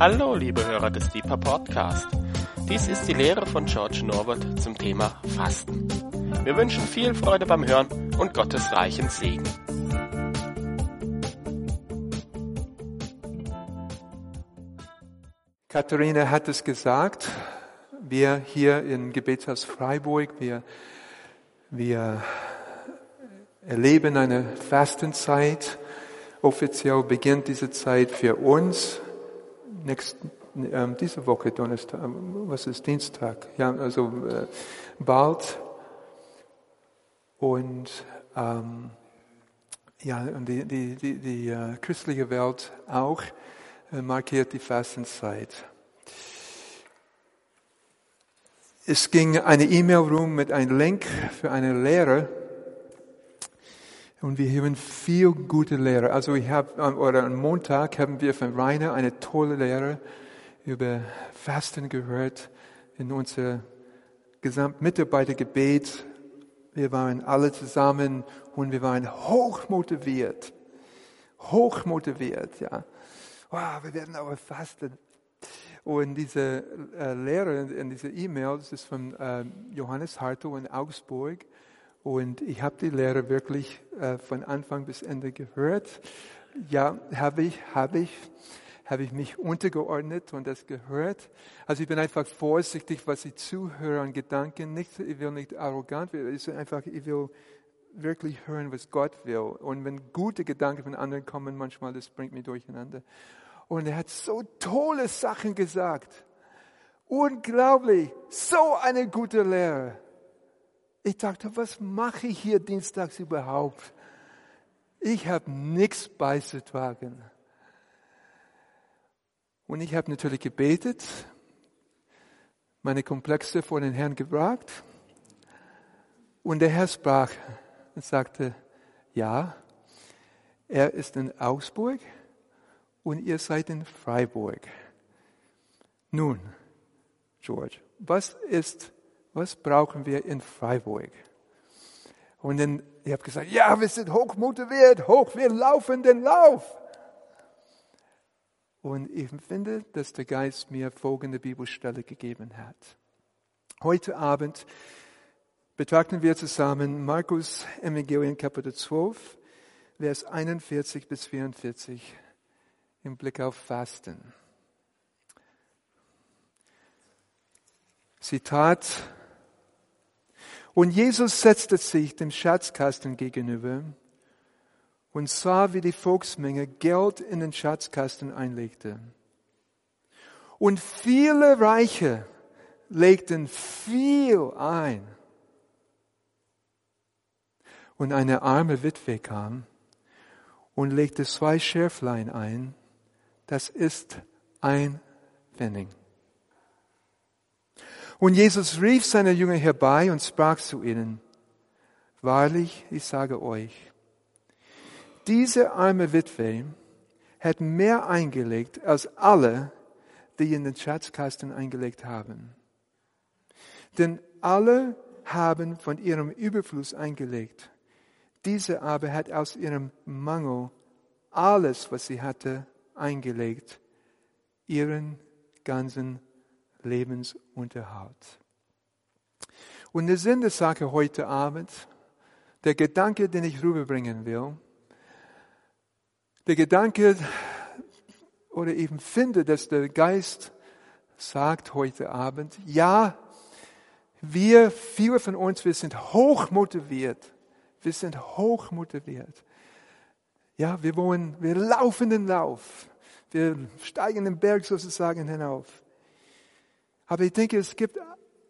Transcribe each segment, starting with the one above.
Hallo, liebe Hörer des Deeper Podcast. Dies ist die Lehre von George Norwood zum Thema Fasten. Wir wünschen viel Freude beim Hören und Gottes reichen Segen. Katharina hat es gesagt. Wir hier im Gebetshaus Freiburg, wir, wir erleben eine Fastenzeit. Offiziell beginnt diese Zeit für uns nächsten, ähm, diese Woche Donnerstag, ähm, was ist Dienstag? Ja, also äh, bald. Und ähm, ja, und die, die, die, die äh, christliche Welt auch äh, markiert die Fastenzeit. Es ging eine E-Mail rum mit einem Link für eine Lehre. Und wir haben viel gute Lehre. Also ich habe, oder am Montag haben wir von Rainer eine tolle Lehre über Fasten gehört in unser Gesamtmitarbeitergebet. Wir waren alle zusammen und wir waren hochmotiviert. Hochmotiviert, ja. Wow, wir werden aber fasten. Und diese äh, Lehre in dieser E-Mail, das ist von äh, Johannes Hartl in Augsburg. Und ich habe die Lehre wirklich äh, von Anfang bis Ende gehört. Ja, habe ich, habe ich, habe ich mich untergeordnet und das gehört. Also ich bin einfach vorsichtig, was ich zuhöre an Gedanken. Nicht, ich will nicht arrogant werden, es ist einfach, ich will wirklich hören, was Gott will. Und wenn gute Gedanken von anderen kommen, manchmal, das bringt mich durcheinander. Und er hat so tolle Sachen gesagt. Unglaublich. So eine gute Lehre. Ich dachte, was mache ich hier dienstags überhaupt? Ich habe nichts beizutragen. Und ich habe natürlich gebetet, meine Komplexe vor den Herrn gebracht. Und der Herr sprach und sagte, ja, er ist in Augsburg und ihr seid in Freiburg. Nun, George, was ist was brauchen wir in Freiburg? Und dann, ich habe gesagt, ja, wir sind hochmotiviert, hoch, wir laufen den Lauf. Und ich finde, dass der Geist mir folgende Bibelstelle gegeben hat. Heute Abend betrachten wir zusammen Markus Evangelium Kapitel 12, Vers 41 bis 44 im Blick auf Fasten. Zitat und Jesus setzte sich dem Schatzkasten gegenüber und sah, wie die Volksmenge Geld in den Schatzkasten einlegte. Und viele Reiche legten viel ein. Und eine arme Witwe kam und legte zwei Schärflein ein. Das ist ein Pfennig. Und Jesus rief seine Jünger herbei und sprach zu ihnen, Wahrlich, ich sage euch, diese arme Witwe hat mehr eingelegt als alle, die in den Schatzkasten eingelegt haben. Denn alle haben von ihrem Überfluss eingelegt. Diese aber hat aus ihrem Mangel alles, was sie hatte, eingelegt, ihren ganzen Lebensunterhalt. Und der Sinn der Sache heute Abend, der Gedanke, den ich rüberbringen will, der Gedanke oder eben finde, dass der Geist sagt heute Abend, ja, wir, viele von uns, wir sind hoch motiviert. Wir sind hoch motiviert. Ja, wir wollen, wir laufen den Lauf. Wir steigen den Berg sozusagen hinauf. Aber ich denke, es gibt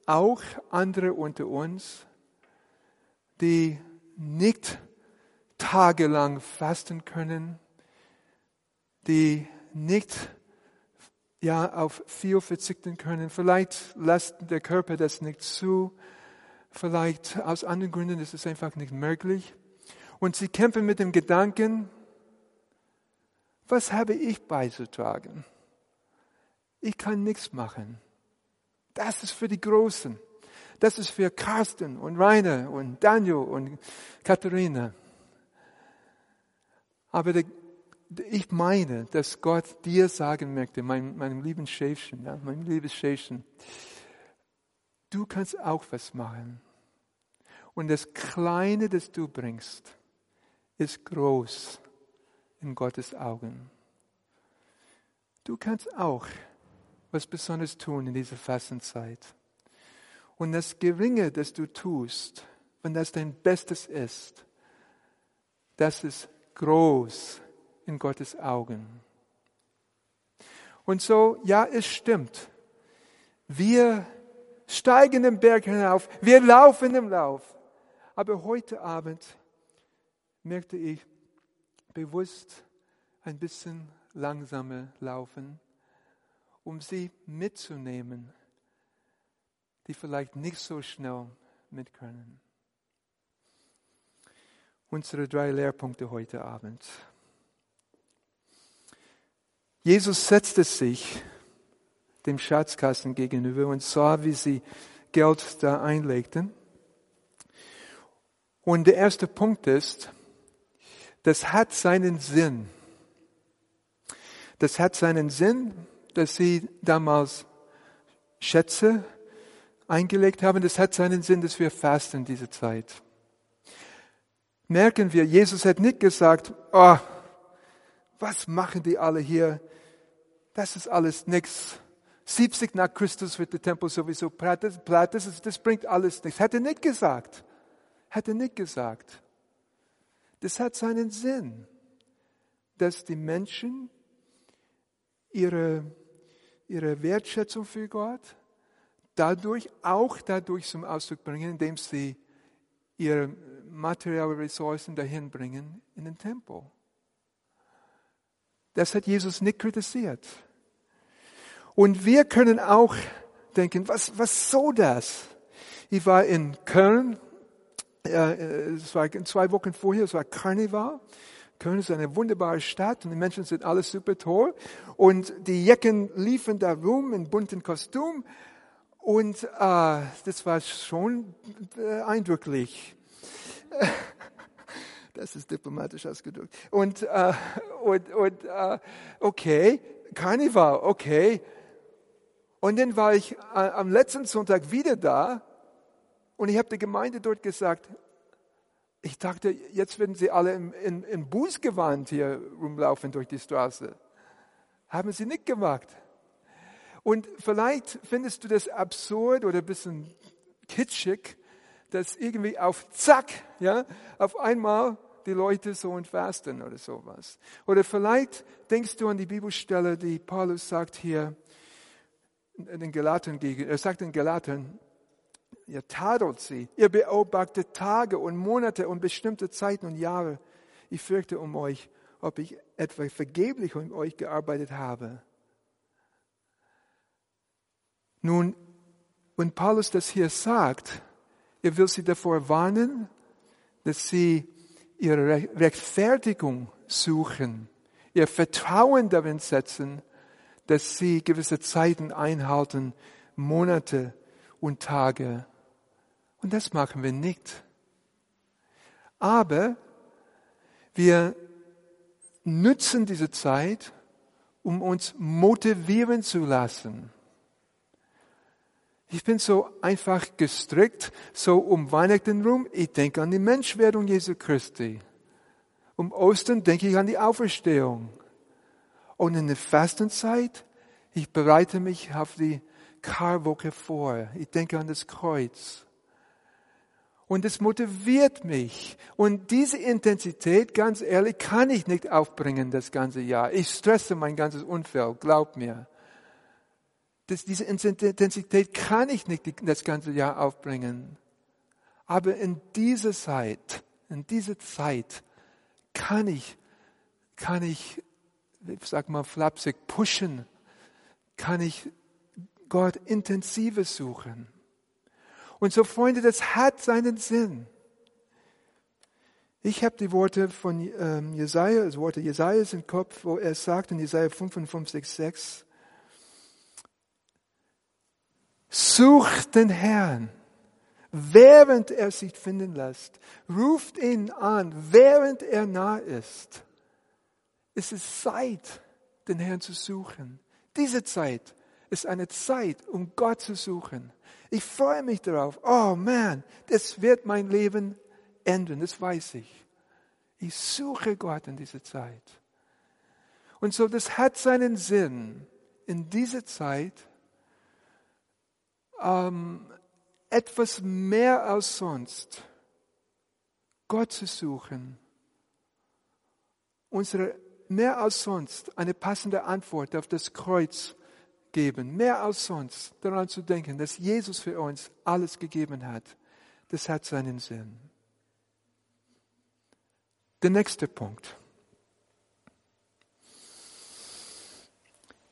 auch andere unter uns, die nicht tagelang fasten können, die nicht ja, auf viel verzichten können. Vielleicht lässt der Körper das nicht zu. Vielleicht aus anderen Gründen ist es einfach nicht möglich. Und sie kämpfen mit dem Gedanken, was habe ich beizutragen? Ich kann nichts machen. Das ist für die Großen. Das ist für Carsten und Rainer und Daniel und Katharina. Aber der ich meine, dass Gott dir sagen möchte, mein, meinem lieben Schäfchen, ja, mein liebes Schäfchen, du kannst auch was machen. Und das Kleine, das du bringst, ist groß in Gottes Augen. Du kannst auch was Besonderes tun in dieser Fastenzeit. Und das Geringe, das du tust, wenn das dein Bestes ist, das ist groß in Gottes Augen. Und so, ja, es stimmt. Wir steigen den Berg hinauf, wir laufen im Lauf. Aber heute Abend merkte ich bewusst ein bisschen langsamer laufen, um sie mitzunehmen, die vielleicht nicht so schnell mit können. Unsere drei Lehrpunkte heute Abend. Jesus setzte sich dem Schatzkasten gegenüber und sah, wie sie Geld da einlegten. Und der erste Punkt ist, das hat seinen Sinn. Das hat seinen Sinn, dass sie damals Schätze eingelegt haben. Das hat seinen Sinn, dass wir fasten diese Zeit. Merken wir, Jesus hat nicht gesagt, oh, was machen die alle hier? Das ist alles nichts. 70 nach Christus wird der Tempel sowieso platt. Das, das bringt alles nichts. Er nicht gesagt. Er nicht gesagt. Das hat seinen Sinn, dass die Menschen ihre, ihre Wertschätzung für Gott dadurch auch dadurch zum Ausdruck bringen, indem sie ihre materiellen Ressourcen dahin bringen in den Tempel. Das hat Jesus nicht kritisiert. Und wir können auch denken, was, was soll das? Ich war in Köln äh, es war zwei Wochen vorher, es war Karneval. Köln ist eine wunderbare Stadt und die Menschen sind alles super toll. Und die Jecken liefen da rum in bunten Kostüm. Und äh, das war schon äh, eindrücklich. Das ist diplomatisch ausgedrückt. Und, äh, und, und äh, okay, Karneval, okay. Und dann war ich äh, am letzten Sonntag wieder da und ich habe der Gemeinde dort gesagt, ich dachte, jetzt werden sie alle im, in, in Bußgewand hier rumlaufen durch die Straße. Haben sie nicht gemacht. Und vielleicht findest du das absurd oder ein bisschen kitschig, dass irgendwie auf Zack, ja, auf einmal die Leute so entfasten oder sowas. Oder vielleicht denkst du an die Bibelstelle, die Paulus sagt hier in den Galatern er sagt in Galatern, Ihr tadelt sie. Ihr beobachtet Tage und Monate und bestimmte Zeiten und Jahre. Ich fürchte um euch, ob ich etwa vergeblich um euch gearbeitet habe. Nun, wenn Paulus das hier sagt, er will sie davor warnen, dass sie ihre Rechtfertigung suchen, ihr Vertrauen darin setzen, dass sie gewisse Zeiten einhalten, Monate und Tage. Und das machen wir nicht. Aber wir nützen diese Zeit, um uns motivieren zu lassen. Ich bin so einfach gestrickt, so um Weihnachten rum, ich denke an die Menschwerdung Jesu Christi. Um Ostern denke ich an die Auferstehung. Und in der Fastenzeit, ich bereite mich auf die Karwoche vor. Ich denke an das Kreuz. Und es motiviert mich. Und diese Intensität, ganz ehrlich, kann ich nicht aufbringen das ganze Jahr. Ich stresse mein ganzes Umfeld, glaub mir. Das, diese Intensität kann ich nicht das ganze Jahr aufbringen. Aber in dieser Zeit, in dieser Zeit kann ich, kann ich, ich sag mal flapsig, pushen, kann ich Gott intensiver suchen. Und so, Freunde, das hat seinen Sinn. Ich habe die Worte von ähm, Jesaja, das Worte Jesajas im Kopf, wo er sagt in Jesaja 55, 6, Sucht den Herrn, während er sich finden lässt. Ruft ihn an, während er nah ist. es ist Zeit, den Herrn zu suchen. Diese Zeit ist eine Zeit, um Gott zu suchen. Ich freue mich darauf. Oh man, das wird mein Leben enden, das weiß ich. Ich suche Gott in dieser Zeit. Und so, das hat seinen Sinn, in dieser Zeit ähm, etwas mehr als sonst Gott zu suchen, unsere mehr als sonst eine passende Antwort auf das Kreuz geben, mehr als sonst daran zu denken, dass Jesus für uns alles gegeben hat, das hat seinen Sinn. Der nächste Punkt.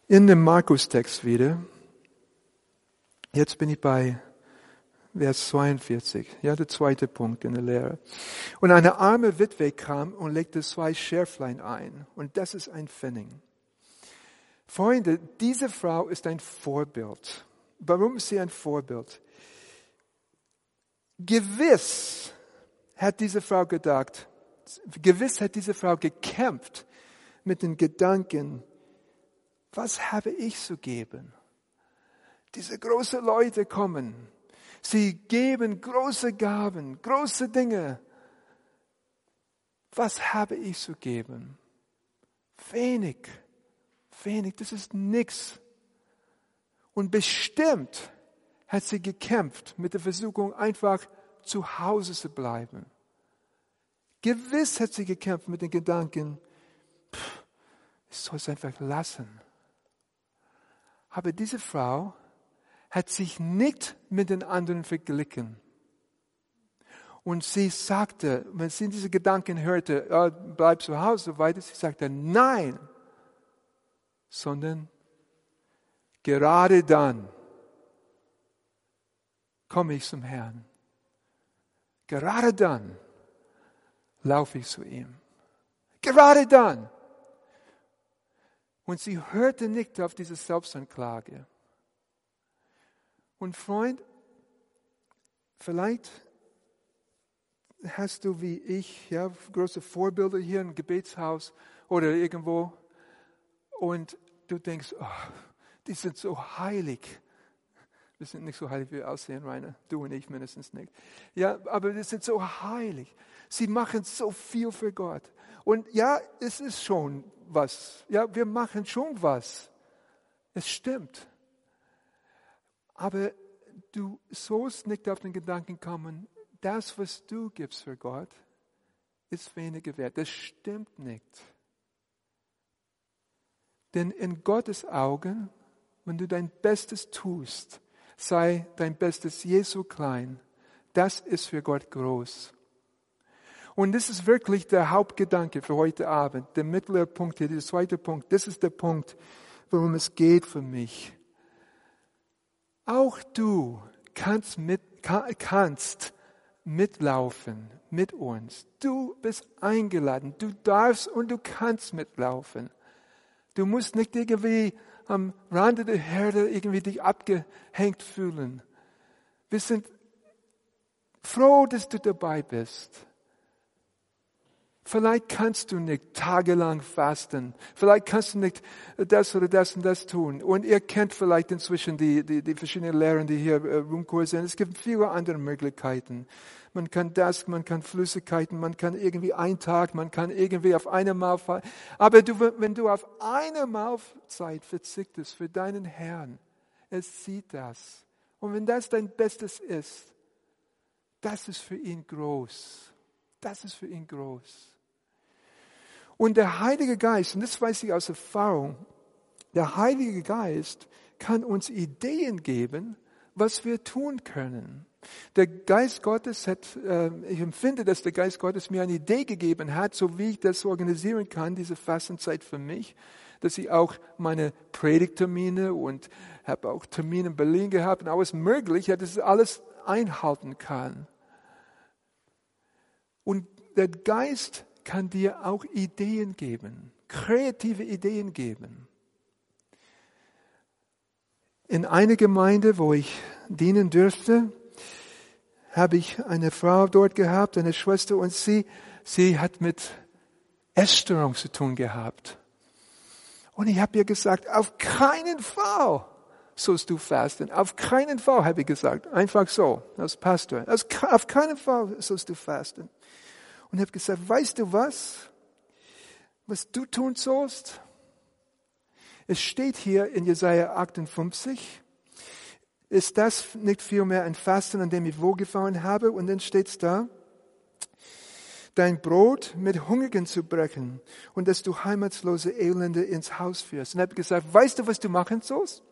In dem Markus-Text wieder, jetzt bin ich bei Vers 42, ja, der zweite Punkt in der Lehre. Und eine arme Witwe kam und legte zwei Schärflein ein. Und das ist ein Pfennig. Freunde, diese Frau ist ein Vorbild. Warum ist sie ein Vorbild? Gewiss hat diese Frau gedacht, gewiss hat diese Frau gekämpft mit den Gedanken, was habe ich zu geben? Diese großen Leute kommen, Sie geben große Gaben, große Dinge. Was habe ich zu geben? Wenig, wenig, das ist nichts. Und bestimmt hat sie gekämpft mit der Versuchung, einfach zu Hause zu bleiben. Gewiss hat sie gekämpft mit den Gedanken, pff, ich soll es einfach lassen. Aber diese Frau hat sich nicht mit den anderen verglichen. Und sie sagte, wenn sie diese Gedanken hörte, oh, bleib zu Hause, weiter, sie sagte, nein, sondern gerade dann komme ich zum Herrn. Gerade dann laufe ich zu ihm. Gerade dann. Und sie hörte nicht auf diese Selbstanklage. Und Freund, vielleicht hast du wie ich ja, große Vorbilder hier im Gebetshaus oder irgendwo und du denkst, oh, die sind so heilig. Wir sind nicht so heilig, wie wir aussehen, Rainer. Du und ich mindestens nicht. Ja, aber die sind so heilig. Sie machen so viel für Gott. Und ja, es ist schon was. Ja, wir machen schon was. Es stimmt. Aber du sollst nicht auf den Gedanken kommen, das, was du gibst für Gott, ist weniger wert. Das stimmt nicht. Denn in Gottes Augen, wenn du dein Bestes tust, sei dein Bestes Jesu klein, das ist für Gott groß. Und das ist wirklich der Hauptgedanke für heute Abend, der mittlere Punkt hier, der zweite Punkt. Das ist der Punkt, worum es geht für mich. Auch du kannst, mit, kannst mitlaufen mit uns. Du bist eingeladen. Du darfst und du kannst mitlaufen. Du musst nicht irgendwie am Rande der Herde irgendwie dich abgehängt fühlen. Wir sind froh, dass du dabei bist. Vielleicht kannst du nicht tagelang fasten. Vielleicht kannst du nicht das oder das und das tun. Und ihr kennt vielleicht inzwischen die, die, die verschiedenen Lehren, die hier äh, rumkursieren. Es gibt viele andere Möglichkeiten. Man kann das, man kann Flüssigkeiten, man kann irgendwie einen Tag, man kann irgendwie auf eine Mahlzeit. Aber du, wenn du auf eine Mahlzeit verzichtest für deinen Herrn, er sieht das. Und wenn das dein Bestes ist, das ist für ihn groß. Das ist für ihn groß. Und der Heilige Geist, und das weiß ich aus Erfahrung, der Heilige Geist kann uns Ideen geben, was wir tun können. Der Geist Gottes hat, äh, ich empfinde, dass der Geist Gottes mir eine Idee gegeben hat, so wie ich das organisieren kann, diese Fastenzeit für mich, dass ich auch meine Predigtermine und habe auch Termine in Berlin gehabt und alles Mögliche, dass ich alles einhalten kann. Und der Geist kann dir auch Ideen geben, kreative Ideen geben. In einer Gemeinde, wo ich dienen dürfte, habe ich eine Frau dort gehabt, eine Schwester, und sie, sie hat mit Essstörung zu tun gehabt. Und ich habe ihr gesagt, auf keinen Fall sollst du fasten. Auf keinen Fall, habe ich gesagt. Einfach so, als Pastor. Auf keinen Fall sollst du fasten. Und habe gesagt, weißt du was? Was du tun sollst? Es steht hier in Jesaja 58, ist das nicht vielmehr ein Fasten, an dem ich wohlgefallen habe? Und dann steht's da, dein Brot mit Hungrigen zu brechen und dass du heimatslose Elende ins Haus führst. Und er gesagt, weißt du, was du machen sollst?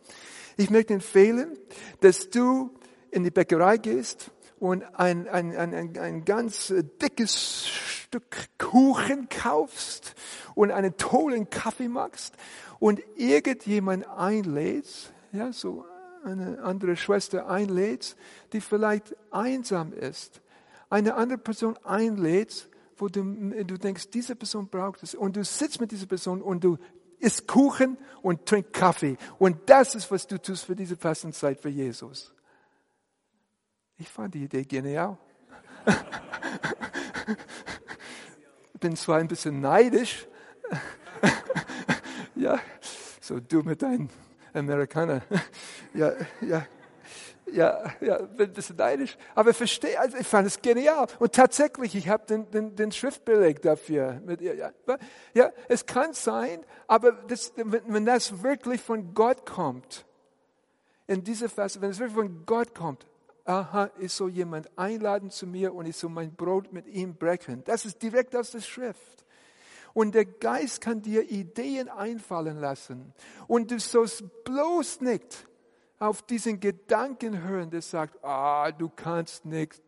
Ich möchte empfehlen, dass du in die Bäckerei gehst und ein, ein, ein, ein, ganz dickes Stück Kuchen kaufst und einen tollen Kaffee machst und irgendjemand einlädst, ja, so eine andere Schwester einlädst, die vielleicht einsam ist, eine andere Person einlädst, wo du, du denkst, diese Person braucht es. Und du sitzt mit dieser Person und du isst Kuchen und trinkst Kaffee. Und das ist, was du tust für diese Fastenzeit für Jesus. Ich fand die Idee genial. Bin zwar ein bisschen neidisch. ja, so du mit deinen Amerikaner. ja, ja, ja, ja, bin ein bisschen neidisch. Aber verstehe, also ich fand es genial. Und tatsächlich, ich habe den, den, den Schriftbeleg dafür. Mit ja. ja, es kann sein, aber das, wenn das wirklich von Gott kommt, in dieser Phase, wenn es wirklich von Gott kommt, aha, ich soll jemand einladen zu mir und ich soll mein Brot mit ihm brechen. Das ist direkt aus der Schrift. Und der Geist kann dir Ideen einfallen lassen. Und du sollst bloß nicht auf diesen Gedanken hören, der sagt, ah, du kannst nicht,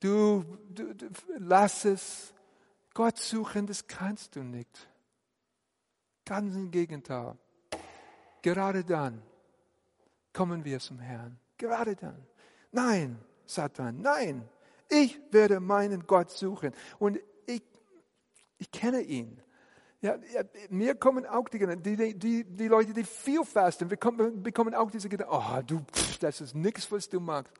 du, du, du, lass es. Gott suchen, das kannst du nicht. Ganz im Gegenteil. Gerade dann kommen wir zum Herrn. Gerade dann. Nein, Satan, nein. Ich werde meinen Gott suchen. Und ich, ich kenne ihn. Ja, ja, mir kommen auch die, die, die, die Leute, die viel fasten, bekommen, bekommen auch diese Gedanken, oh, du, das ist nichts, was du magst.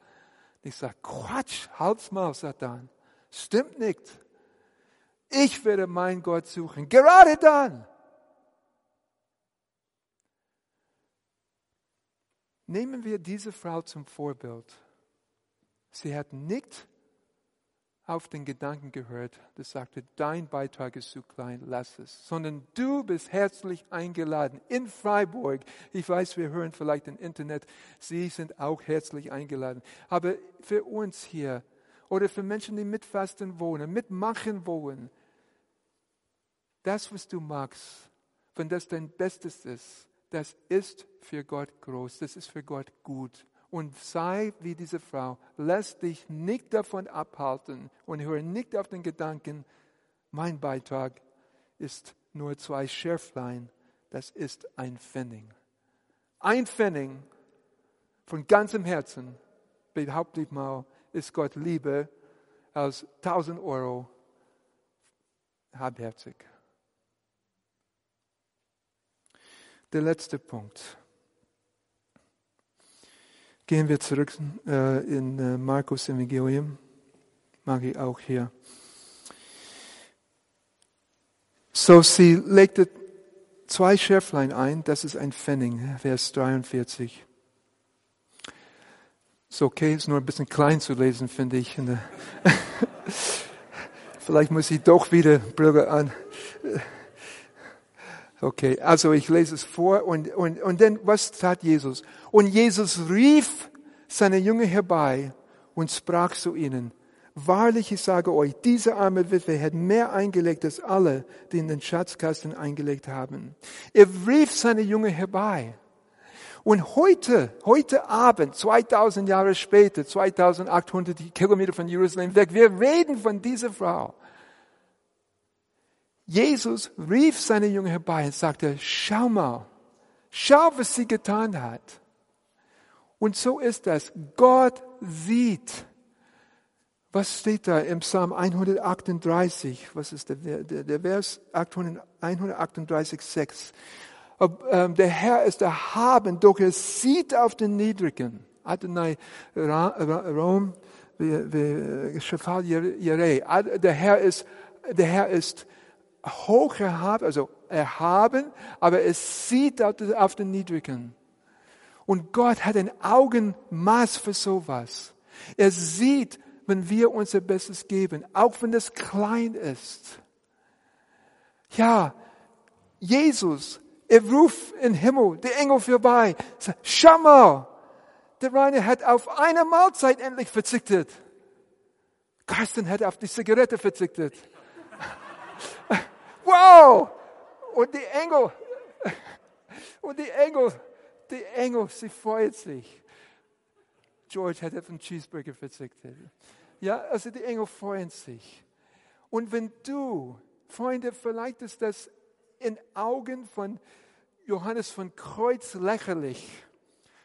Ich sage, Quatsch, halt's mal, Satan. Stimmt nicht. Ich werde meinen Gott suchen. Gerade dann. Nehmen wir diese Frau zum Vorbild. Sie hat nicht auf den Gedanken gehört, der sagte, dein Beitrag ist zu klein, lass es. Sondern du bist herzlich eingeladen in Freiburg. Ich weiß, wir hören vielleicht im Internet, Sie sind auch herzlich eingeladen. Aber für uns hier oder für Menschen, die mitfasten wohnen, mitmachen wollen, das, was du magst, wenn das dein Bestes ist, das ist für Gott groß, das ist für Gott gut und sei wie diese Frau. Lass dich nicht davon abhalten und höre nicht auf den Gedanken, mein Beitrag ist nur zwei Schärflein, das ist ein Pfennig. Ein Pfennig von ganzem Herzen, behaupte ich mal, ist Gott lieber als tausend Euro halbherzig. Der letzte Punkt. Gehen wir zurück äh, in äh, Markus Evangelium, mag ich auch hier. So, sie legte zwei Schärflein ein, das ist ein Pfennig, Vers 43. Ist okay, ist nur ein bisschen klein zu lesen, finde ich. Vielleicht muss ich doch wieder Brille an. Okay, also ich lese es vor und, und, und dann, was tat Jesus? Und Jesus rief seine Jünger herbei und sprach zu ihnen, Wahrlich, ich sage euch, diese arme Witwe hat mehr eingelegt als alle, die in den Schatzkasten eingelegt haben. Er rief seine Jünger herbei. Und heute, heute Abend, 2000 Jahre später, 2800 Kilometer von Jerusalem weg, wir reden von dieser Frau. Jesus rief seine Jünger herbei und sagte, schau mal, schau, was sie getan hat. Und so ist das. Gott sieht. Was steht da im Psalm 138? Was ist der, der, der Vers 138, 6? Ähm, der Herr ist erhaben, doch er sieht auf den Niedrigen. Adonai Rom, Der Herr ist, der Herr ist hoch erhaben, also erhaben, aber es sieht auf den Niedrigen. Und Gott hat ein Augenmaß für sowas. Er sieht, wenn wir unser Bestes geben, auch wenn es klein ist. Ja, Jesus, er ruft im Himmel, der Engel vorbei, sagt, schau mal, der Rainer hat auf eine Mahlzeit endlich verzichtet. Carsten hat auf die Zigarette verzichtet. Wow! Und die Engel, und die Engel, die Engel, sie freut sich. George hat auf einen Cheeseburger verzichtet. Ja, also die Engel freuen sich. Und wenn du, Freunde, vielleicht ist das in Augen von Johannes von Kreuz lächerlich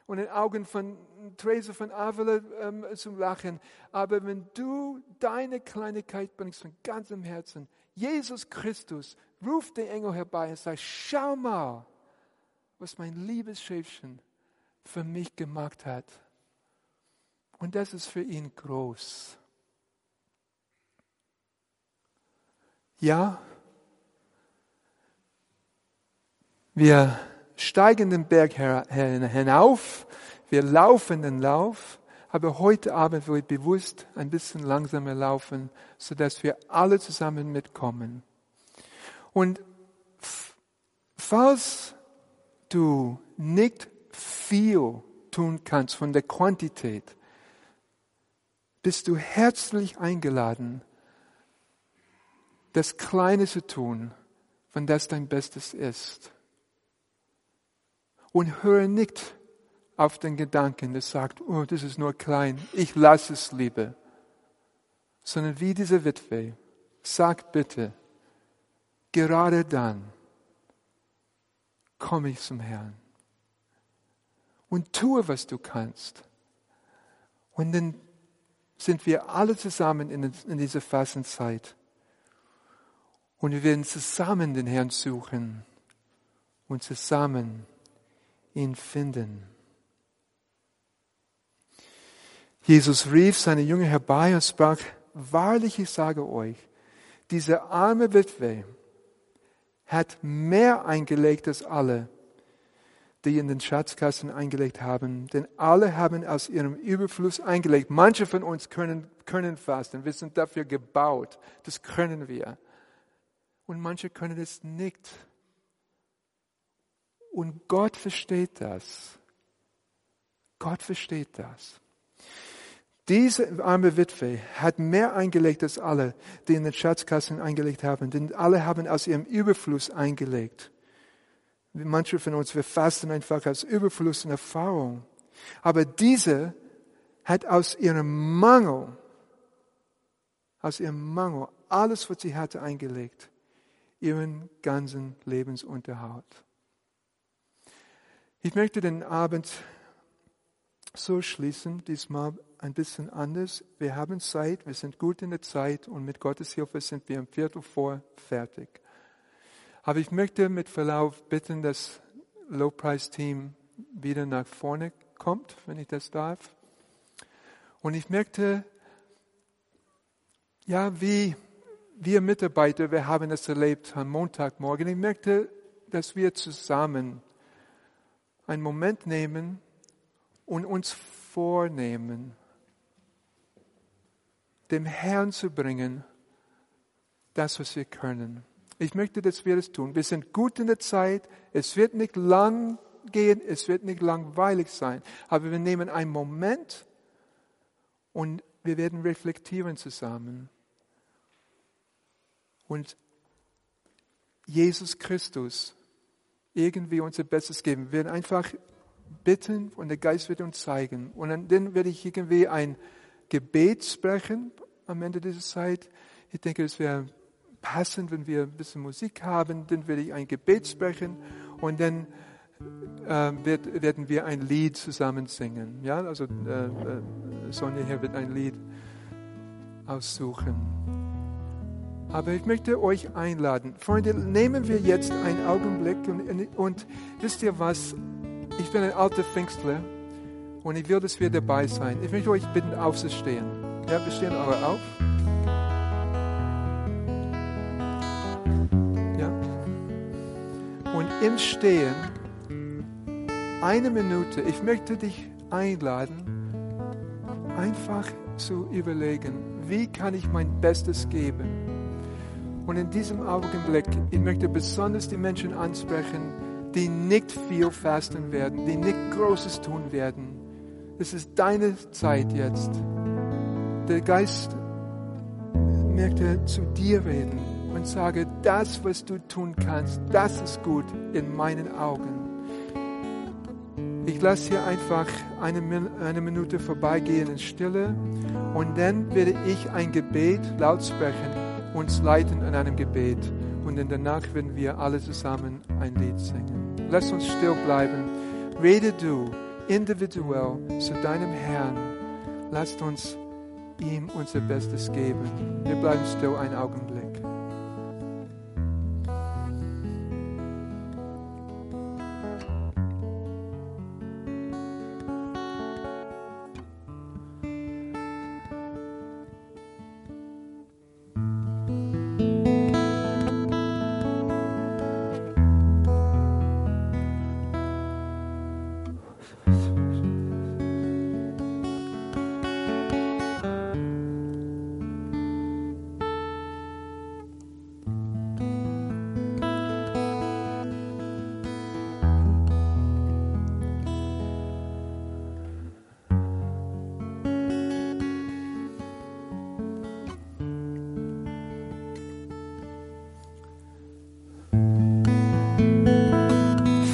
und in Augen von Therese von Avila ähm, zum Lachen. Aber wenn du deine Kleinigkeit bringst von ganzem Herzen, Jesus Christus ruft den Engel herbei und sagt, schau mal, was mein liebes Schäfchen für mich gemacht hat. Und das ist für ihn groß. Ja, wir steigen den Berg hinauf, wir laufen den Lauf, aber heute Abend will ich bewusst ein bisschen langsamer laufen, sodass wir alle zusammen mitkommen. Und falls du nicht viel tun kannst von der Quantität, bist du herzlich eingeladen, das Kleine zu tun, wenn das dein Bestes ist. Und höre nicht auf den Gedanken, der sagt, oh, das ist nur klein, ich lasse es lieber. Sondern wie diese Witwe, sag bitte, gerade dann komme ich zum Herrn. Und tue, was du kannst. Und dann sind wir alle zusammen in, in dieser Fastenzeit. Und wir werden zusammen den Herrn suchen und zusammen ihn finden. Jesus rief seine Jünger herbei und sprach, wahrlich, ich sage euch, diese arme Witwe hat mehr eingelegt als alle, die in den Schatzkasten eingelegt haben. Denn alle haben aus ihrem Überfluss eingelegt. Manche von uns können, können fasten. Wir sind dafür gebaut. Das können wir. Und manche können es nicht. Und Gott versteht das. Gott versteht das. Diese arme Witwe hat mehr eingelegt als alle, die in den Schatzkasten eingelegt haben, denn alle haben aus ihrem Überfluss eingelegt. Manche von uns, wir fasten einfach aus Überfluss und Erfahrung. Aber diese hat aus ihrem Mangel, aus ihrem Mangel, alles, was sie hatte, eingelegt. Ihren ganzen Lebensunterhalt. Ich möchte den Abend so schließen, diesmal ein bisschen anders. Wir haben Zeit, wir sind gut in der Zeit und mit Gottes Hilfe sind wir im Viertel vor fertig. Aber ich möchte mit Verlauf bitten, dass Low-Price-Team wieder nach vorne kommt, wenn ich das darf. Und ich möchte, ja, wie wir Mitarbeiter, wir haben es erlebt am Montagmorgen, ich möchte, dass wir zusammen einen Moment nehmen und uns vornehmen, dem Herrn zu bringen, das, was wir können. Ich möchte, dass wir das tun. Wir sind gut in der Zeit. Es wird nicht lang gehen. Es wird nicht langweilig sein. Aber wir nehmen einen Moment und wir werden reflektieren zusammen. Und Jesus Christus irgendwie unser Bestes geben. Wir werden einfach bitten und der Geist wird uns zeigen. Und dann werde ich irgendwie ein Gebet sprechen am Ende dieser Zeit. Ich denke, es wäre passend, wenn wir ein bisschen Musik haben. Dann werde ich ein Gebet sprechen und dann äh, wird, werden wir ein Lied zusammen singen. Ja, also äh, äh, Sonja hier wird ein Lied aussuchen. Aber ich möchte euch einladen. Freunde, nehmen wir jetzt einen Augenblick und, und wisst ihr was? Ich bin ein alter Pfingstler und ich will, dass wir dabei sein. Ich möchte euch bitten, aufzustehen. Ja, wir stehen aber auf. Und im Stehen, eine Minute, ich möchte dich einladen, einfach zu überlegen, wie kann ich mein Bestes geben? Und in diesem Augenblick, ich möchte besonders die Menschen ansprechen, die nicht viel fasten werden, die nicht Großes tun werden. Es ist deine Zeit jetzt. Der Geist möchte zu dir reden und sage, das, was du tun kannst, das ist gut in meinen Augen. Ich lasse hier einfach eine, eine Minute vorbeigehen in Stille und dann werde ich ein Gebet laut sprechen, uns leiten in einem Gebet und dann danach werden wir alle zusammen ein Lied singen. Lass uns still bleiben. Rede du individuell zu deinem Herrn. Lasst uns ihm unser Bestes geben. Wir bleiben still einen Augenblick.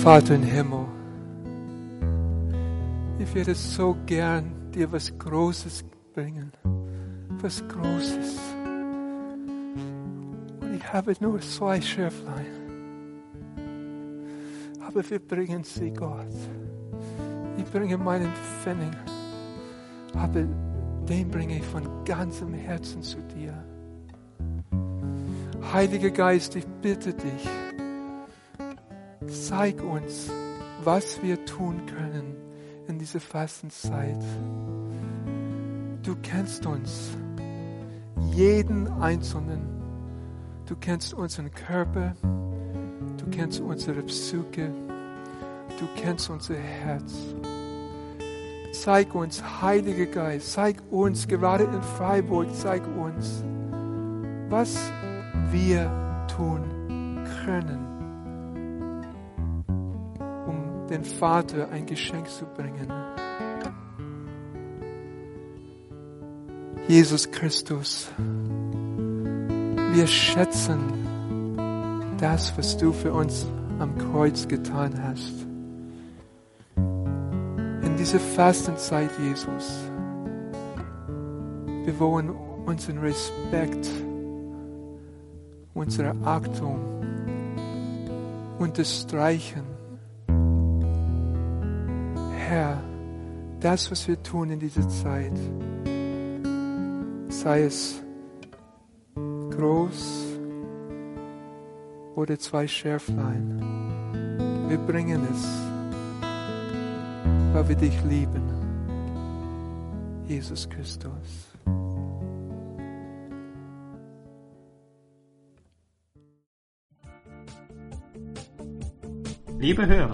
Vater im Himmel, ich würde so gern dir was Großes bringen, was Großes. Und ich habe nur zwei Schäflein, aber wir bringen sie Gott. Ich bringe meinen Pfennig, aber den bringe ich von ganzem Herzen zu dir. Heiliger Geist, ich bitte dich, zeig uns, was wir tun können in dieser Fastenzeit. Du kennst uns, jeden Einzelnen. Du kennst unseren Körper, du kennst unsere Psyche, du kennst unser Herz. Zeig uns, Heiliger Geist, zeig uns, gerade in Freiburg, zeig uns, was wir tun können den Vater ein Geschenk zu bringen. Jesus Christus, wir schätzen das, was du für uns am Kreuz getan hast. In dieser Fastenzeit, Jesus, wir wollen unseren Respekt, unsere Achtung unterstreichen Herr, das, was wir tun in dieser Zeit, sei es groß oder zwei Schärflein, wir bringen es, weil wir dich lieben, Jesus Christus. Liebe Hörer,